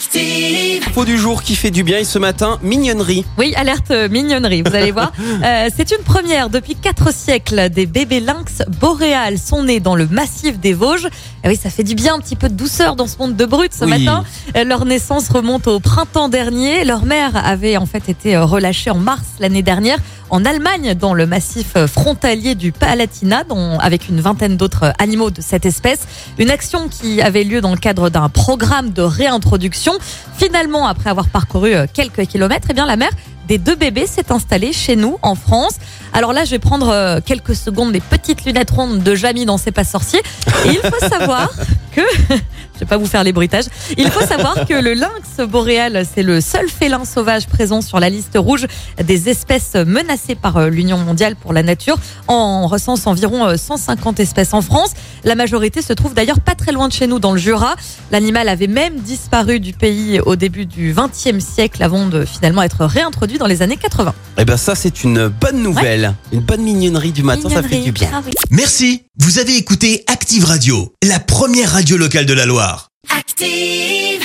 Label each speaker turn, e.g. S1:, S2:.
S1: Active.
S2: Du jour qui fait du bien et ce matin, mignonnerie.
S3: Oui, alerte euh, mignonnerie, vous allez voir. Euh, c'est une première. Depuis quatre siècles, des bébés lynx boréales sont nés dans le massif des Vosges. Et oui, ça fait du bien, un petit peu de douceur dans ce monde de brut ce
S2: Oui.
S3: matin. Euh, Leur naissance remonte au printemps dernier. Leur mère avait en fait été relâchée en mars l'année dernière en Allemagne, dans le massif frontalier du Palatinat, dont, avec une vingtaine d'autres animaux de cette espèce. Une action qui avait lieu dans le cadre d'un programme de réintroduction. Finalement, après avoir parcouru euh, quelques kilomètres, eh bien, la mère des deux bébés s'est installée chez nous en France. Alors là, je vais prendre euh, quelques secondes des petites lunettes rondes de Jamie dans C'est pas sorcier. Et il faut savoir que, je vais pas vous faire les bruitages, il faut savoir que le lynx boréal, c'est le seul félin sauvage présent sur la liste rouge des espèces menacées par euh, l'Union mondiale pour la nature. On recense environ euh, 150 espèces en France. La majorité se trouve d'ailleurs pas très loin de chez nous, dans le Jura. L'animal avait même disparu du pays au début du XXe siècle avant de finalement être réintroduit dans les années 80.
S2: Eh ben ça c'est une bonne nouvelle, une bonne mignonnerie du matin, ça fait du bien.
S3: Ah oui.
S4: Merci, vous avez écouté Active Radio, la première radio locale de la Loire.
S1: Active.